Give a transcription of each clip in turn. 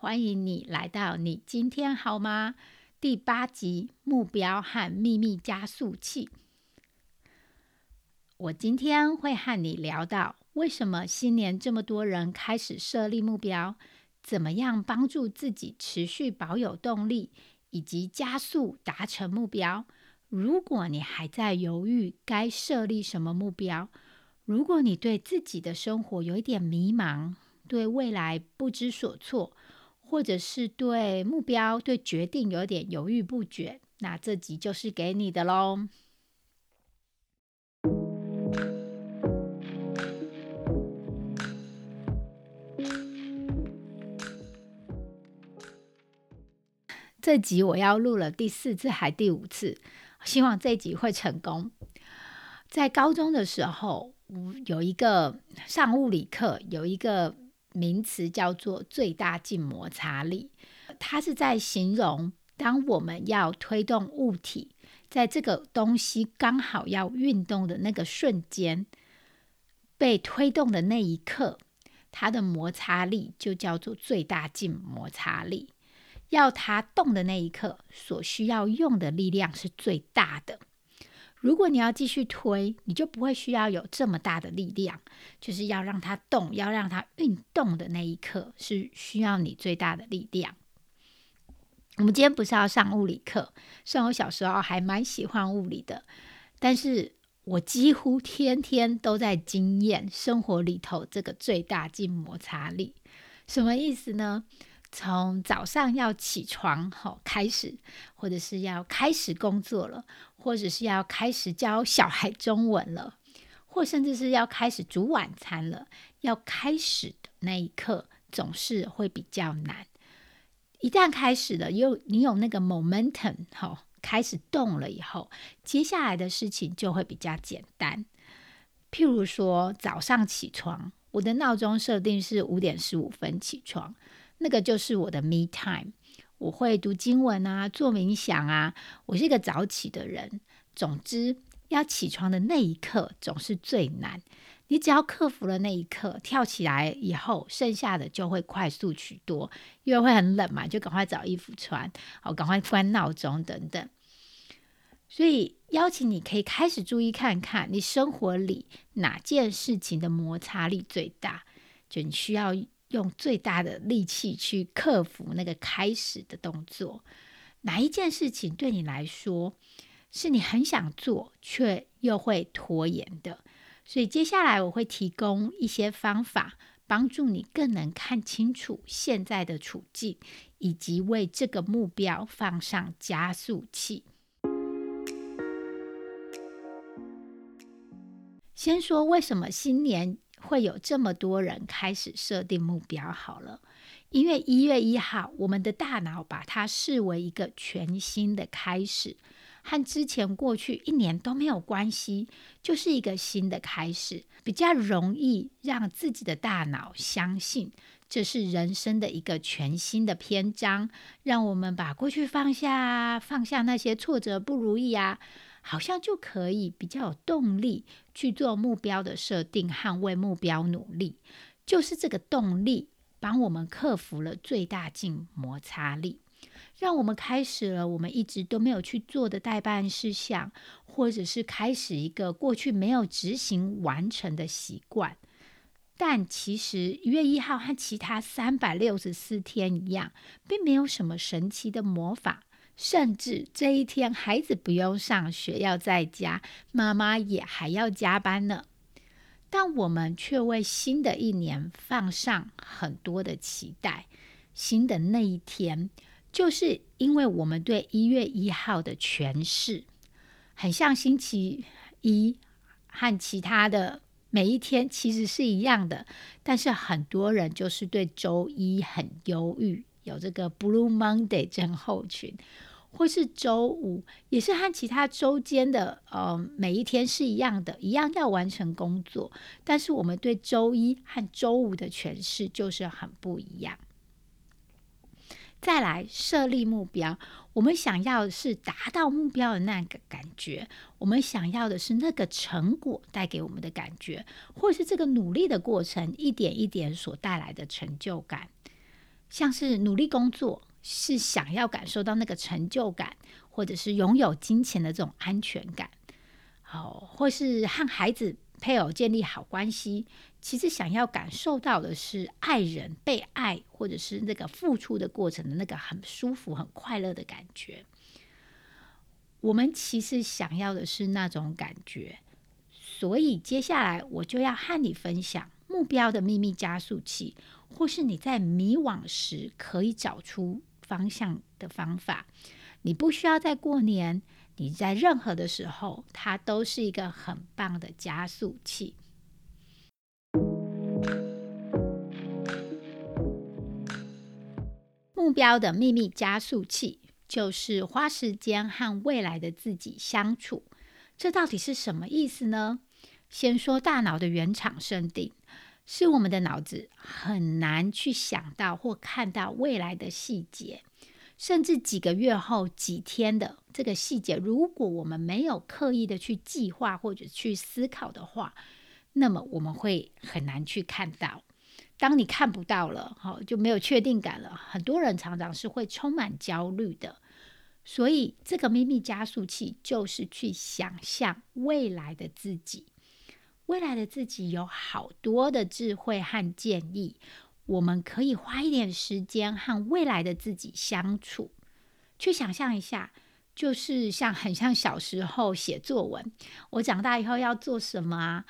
欢迎你来到你今天好吗？第八集目标和秘密加速器。我今天会和你聊到为什么新年这么多人开始设立目标。怎么样帮助自己持续保有动力，以及加速达成目标？如果你还在犹豫该设立什么目标，如果你对自己的生活有一点迷茫，对未来不知所措，或者是对目标、对决定有点犹豫不决，那这集就是给你的喽。这集我要录了第四次还第五次，希望这集会成功。在高中的时候，有一个上物理课，有一个名词叫做最大静摩擦力，它是在形容当我们要推动物体，在这个东西刚好要运动的那个瞬间，被推动的那一刻，它的摩擦力就叫做最大静摩擦力。要它动的那一刻，所需要用的力量是最大的。如果你要继续推，你就不会需要有这么大的力量。就是要让它动，要让它运动的那一刻，是需要你最大的力量。我们今天不是要上物理课，虽然我小时候还蛮喜欢物理的，但是我几乎天天都在经验生活里头这个最大静摩擦力。什么意思呢？从早上要起床吼开始，或者是要开始工作了，或者是要开始教小孩中文了，或甚至是要开始煮晚餐了，要开始的那一刻总是会比较难。一旦开始了，有你有那个 momentum 吼，开始动了以后，接下来的事情就会比较简单。譬如说早上起床，我的闹钟设定是五点十五分起床。那个就是我的 me time，我会读经文啊，做冥想啊。我是一个早起的人。总之，要起床的那一刻总是最难。你只要克服了那一刻，跳起来以后，剩下的就会快速许多。因为会很冷嘛，就赶快找衣服穿，好，赶快关闹钟等等。所以，邀请你可以开始注意看看，你生活里哪件事情的摩擦力最大，就你需要。用最大的力气去克服那个开始的动作，哪一件事情对你来说是你很想做却又会拖延的？所以接下来我会提供一些方法，帮助你更能看清楚现在的处境，以及为这个目标放上加速器。先说为什么新年？会有这么多人开始设定目标，好了，因为一月一号，我们的大脑把它视为一个全新的开始，和之前过去一年都没有关系，就是一个新的开始，比较容易让自己的大脑相信这是人生的一个全新的篇章，让我们把过去放下，放下那些挫折不如意啊。好像就可以比较有动力去做目标的设定和为目标努力，就是这个动力帮我们克服了最大静摩擦力，让我们开始了我们一直都没有去做的代办事项，或者是开始一个过去没有执行完成的习惯。但其实一月一号和其他三百六十四天一样，并没有什么神奇的魔法。甚至这一天，孩子不用上学，要在家，妈妈也还要加班呢。但我们却为新的一年放上很多的期待。新的那一天，就是因为我们对一月一号的诠释，很像星期一和其他的每一天其实是一样的。但是很多人就是对周一很忧郁，有这个 Blue Monday 症候群，或是周五也是和其他周间的呃每一天是一样的，一样要完成工作，但是我们对周一和周五的诠释就是很不一样。再来设立目标，我们想要的是达到目标的那个感觉，我们想要的是那个成果带给我们的感觉，或是这个努力的过程一点一点所带来的成就感。像是努力工作，是想要感受到那个成就感，或者是拥有金钱的这种安全感，好，或是和孩子。配偶建立好关系，其实想要感受到的是爱人被爱，或者是那个付出的过程的那个很舒服、很快乐的感觉。我们其实想要的是那种感觉，所以接下来我就要和你分享目标的秘密加速器，或是你在迷惘时可以找出方向的方法。你不需要在过年。你在任何的时候，它都是一个很棒的加速器。目标的秘密加速器就是花时间和未来的自己相处。这到底是什么意思呢？先说大脑的原厂设定，是我们的脑子很难去想到或看到未来的细节。甚至几个月后、几天的这个细节，如果我们没有刻意的去计划或者去思考的话，那么我们会很难去看到。当你看不到了，好就没有确定感了。很多人常常是会充满焦虑的。所以，这个秘密加速器就是去想象未来的自己。未来的自己有好多的智慧和建议。我们可以花一点时间和未来的自己相处，去想象一下，就是像很像小时候写作文，我长大以后要做什么啊？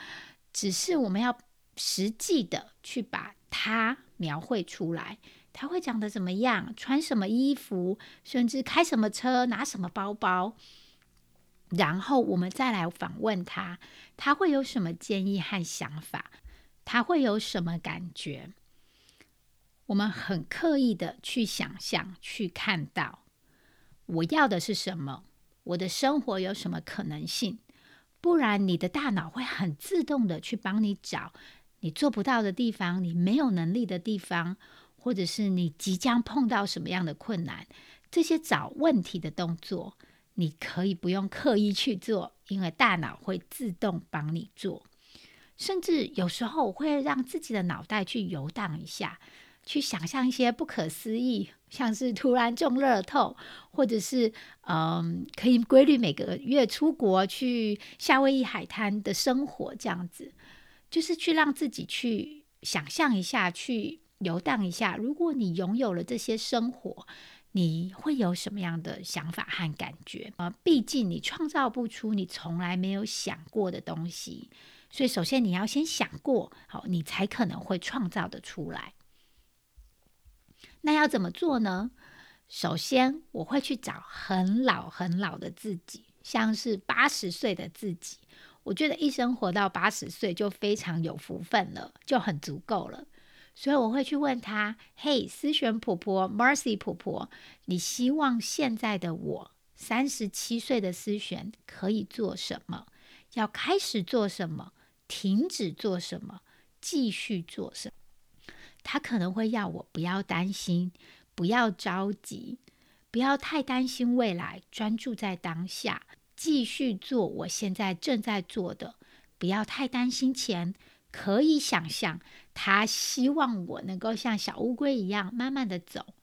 只是我们要实际的去把它描绘出来，他会长得怎么样，穿什么衣服，甚至开什么车，拿什么包包，然后我们再来访问他，他会有什么建议和想法，他会有什么感觉？我们很刻意的去想象、去看到，我要的是什么？我的生活有什么可能性？不然，你的大脑会很自动的去帮你找你做不到的地方，你没有能力的地方，或者是你即将碰到什么样的困难。这些找问题的动作，你可以不用刻意去做，因为大脑会自动帮你做。甚至有时候我会让自己的脑袋去游荡一下。去想象一些不可思议，像是突然中乐透，或者是嗯，可以规律每个月出国去夏威夷海滩的生活，这样子，就是去让自己去想象一下，去游荡一下。如果你拥有了这些生活，你会有什么样的想法和感觉？啊，毕竟你创造不出你从来没有想过的东西，所以首先你要先想过，好，你才可能会创造的出来。那要怎么做呢？首先，我会去找很老很老的自己，像是八十岁的自己。我觉得一生活到八十岁就非常有福分了，就很足够了。所以我会去问他：“嘿，思璇婆婆，Mercy 婆婆，你希望现在的我，三十七岁的思璇可以做什么？要开始做什么？停止做什么？继续做什么？”他可能会要我不要担心，不要着急，不要太担心未来，专注在当下，继续做我现在正在做的，不要太担心钱。可以想象，他希望我能够像小乌龟一样，慢慢的走，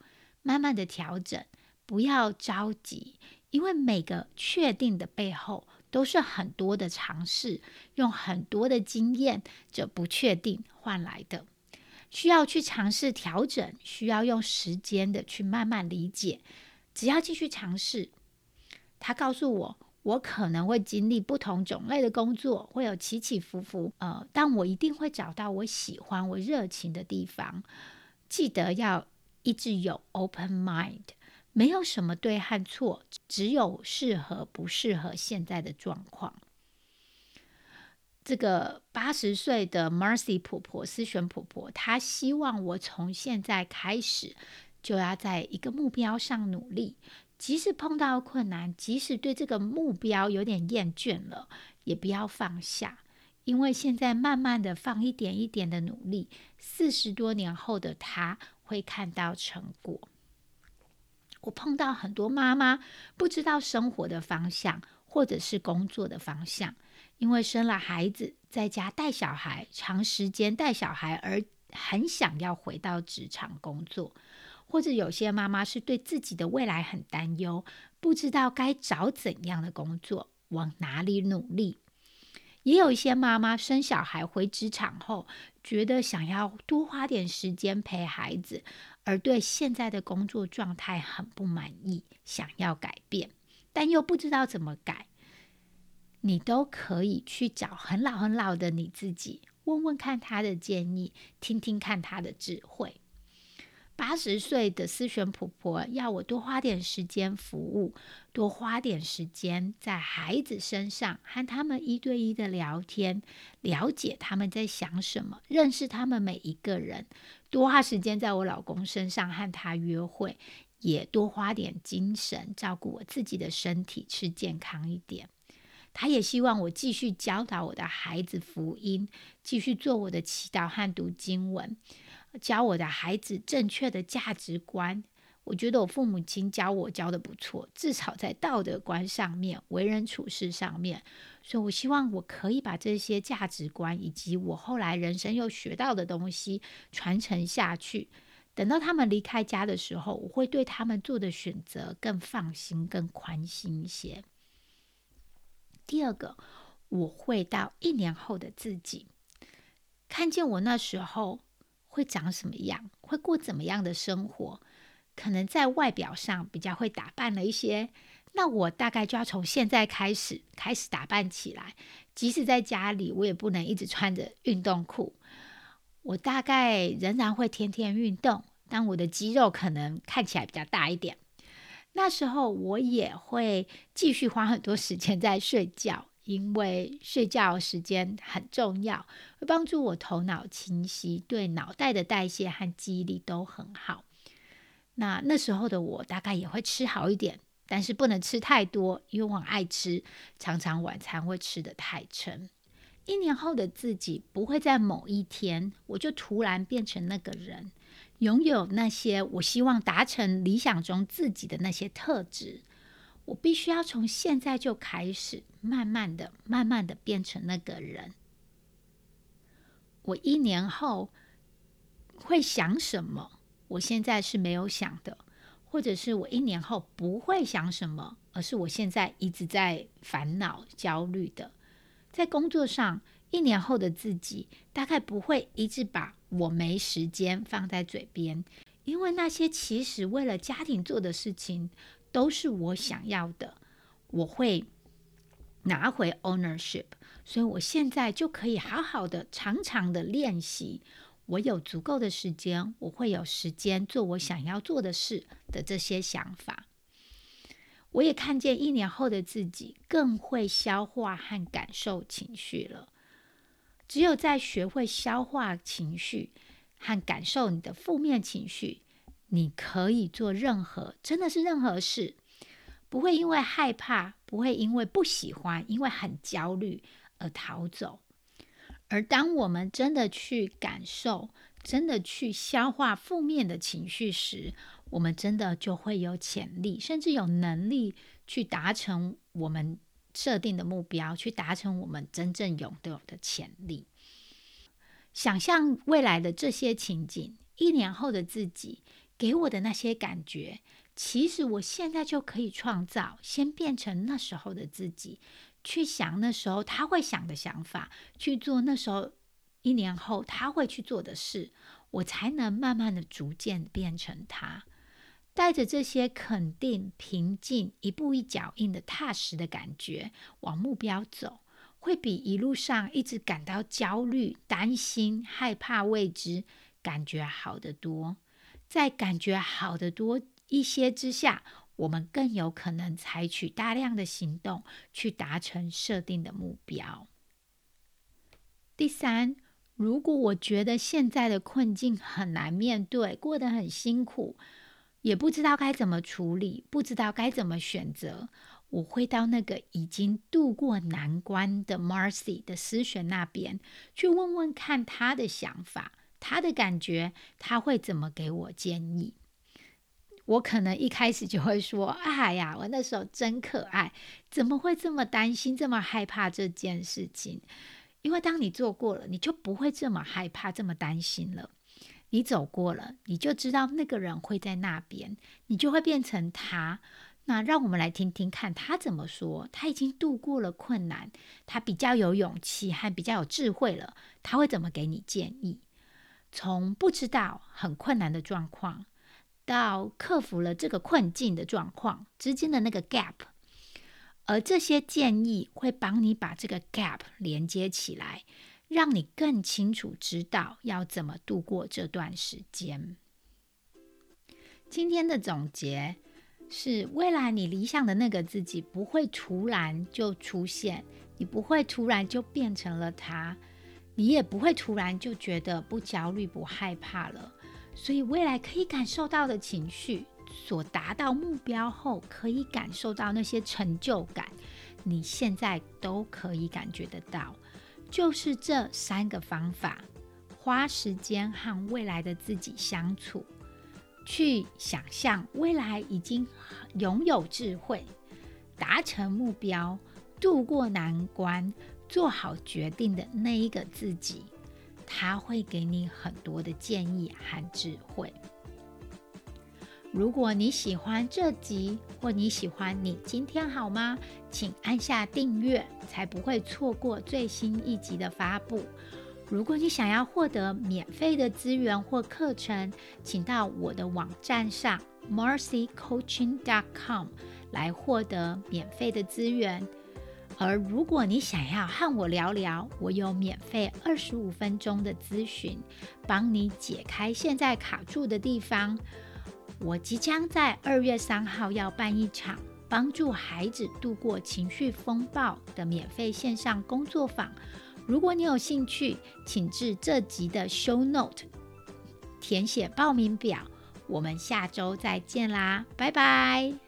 慢慢的调整，不要着急，因为每个确定的背后，都是很多的尝试，用很多的经验，这不确定换来的。需要去尝试调整，需要用时间的去慢慢理解。只要继续尝试，他告诉我，我可能会经历不同种类的工作，会有起起伏伏。呃，但我一定会找到我喜欢、我热情的地方。记得要一直有 open mind，没有什么对和错，只有适合不适合现在的状况。这个八十岁的 Mercy 婆婆、思璇婆婆，她希望我从现在开始就要在一个目标上努力，即使碰到困难，即使对这个目标有点厌倦了，也不要放下，因为现在慢慢的放一点一点的努力，四十多年后的他会看到成果。我碰到很多妈妈不知道生活的方向，或者是工作的方向，因为生了孩子，在家带小孩，长时间带小孩而很想要回到职场工作，或者有些妈妈是对自己的未来很担忧，不知道该找怎样的工作，往哪里努力。也有一些妈妈生小孩回职场后，觉得想要多花点时间陪孩子。而对现在的工作状态很不满意，想要改变，但又不知道怎么改，你都可以去找很老很老的你自己，问问看他的建议，听听看他的智慧。八十岁的思璇婆婆要我多花点时间服务，多花点时间在孩子身上，和他们一对一的聊天，了解他们在想什么，认识他们每一个人。多花时间在我老公身上和他约会，也多花点精神照顾我自己的身体，吃健康一点。他也希望我继续教导我的孩子福音，继续做我的祈祷和读经文。教我的孩子正确的价值观，我觉得我父母亲教我教的不错，至少在道德观上面、为人处事上面，所以我希望我可以把这些价值观以及我后来人生又学到的东西传承下去。等到他们离开家的时候，我会对他们做的选择更放心、更宽心一些。第二个，我会到一年后的自己，看见我那时候。会长什么样？会过怎么样的生活？可能在外表上比较会打扮了一些，那我大概就要从现在开始开始打扮起来。即使在家里，我也不能一直穿着运动裤。我大概仍然会天天运动，但我的肌肉可能看起来比较大一点。那时候我也会继续花很多时间在睡觉。因为睡觉时间很重要，会帮助我头脑清晰，对脑袋的代谢和记忆力都很好。那那时候的我大概也会吃好一点，但是不能吃太多，因为我爱吃，常常晚餐会吃的太撑。一年后的自己不会在某一天我就突然变成那个人，拥有那些我希望达成理想中自己的那些特质。我必须要从现在就开始，慢慢的、慢慢的变成那个人。我一年后会想什么？我现在是没有想的，或者是我一年后不会想什么，而是我现在一直在烦恼、焦虑的。在工作上，一年后的自己大概不会一直把我没时间放在嘴边，因为那些其实为了家庭做的事情。都是我想要的，我会拿回 ownership，所以我现在就可以好好的、长长的练习。我有足够的时间，我会有时间做我想要做的事的这些想法。我也看见一年后的自己更会消化和感受情绪了。只有在学会消化情绪和感受你的负面情绪。你可以做任何，真的是任何事，不会因为害怕，不会因为不喜欢，因为很焦虑而逃走。而当我们真的去感受，真的去消化负面的情绪时，我们真的就会有潜力，甚至有能力去达成我们设定的目标，去达成我们真正拥有的潜力。想象未来的这些情景，一年后的自己。给我的那些感觉，其实我现在就可以创造，先变成那时候的自己，去想那时候他会想的想法，去做那时候一年后他会去做的事，我才能慢慢的逐渐变成他，带着这些肯定、平静、一步一脚印的踏实的感觉往目标走，会比一路上一直感到焦虑、担心、害怕未知感觉好得多。在感觉好的多一些之下，我们更有可能采取大量的行动去达成设定的目标。第三，如果我觉得现在的困境很难面对，过得很辛苦，也不知道该怎么处理，不知道该怎么选择，我会到那个已经度过难关的 Marcy 的思璇那边去问问看他的想法。他的感觉，他会怎么给我建议？我可能一开始就会说：“哎呀，我那时候真可爱，怎么会这么担心、这么害怕这件事情？”因为当你做过了，你就不会这么害怕、这么担心了。你走过了，你就知道那个人会在那边，你就会变成他。那让我们来听听看他怎么说。他已经度过了困难，他比较有勇气，还比较有智慧了。他会怎么给你建议？从不知道很困难的状况，到克服了这个困境的状况之间的那个 gap，而这些建议会帮你把这个 gap 连接起来，让你更清楚知道要怎么度过这段时间。今天的总结是：未来你理想的那个自己不会突然就出现，你不会突然就变成了他。你也不会突然就觉得不焦虑、不害怕了。所以未来可以感受到的情绪，所达到目标后可以感受到那些成就感，你现在都可以感觉得到。就是这三个方法：花时间和未来的自己相处，去想象未来已经拥有智慧，达成目标，度过难关。做好决定的那一个自己，他会给你很多的建议和智慧。如果你喜欢这集，或你喜欢你今天好吗？请按下订阅，才不会错过最新一集的发布。如果你想要获得免费的资源或课程，请到我的网站上 marcycoaching.com 来获得免费的资源。而如果你想要和我聊聊，我有免费二十五分钟的咨询，帮你解开现在卡住的地方。我即将在二月三号要办一场帮助孩子度过情绪风暴的免费线上工作坊。如果你有兴趣，请至这集的 show note 填写报名表。我们下周再见啦，拜拜。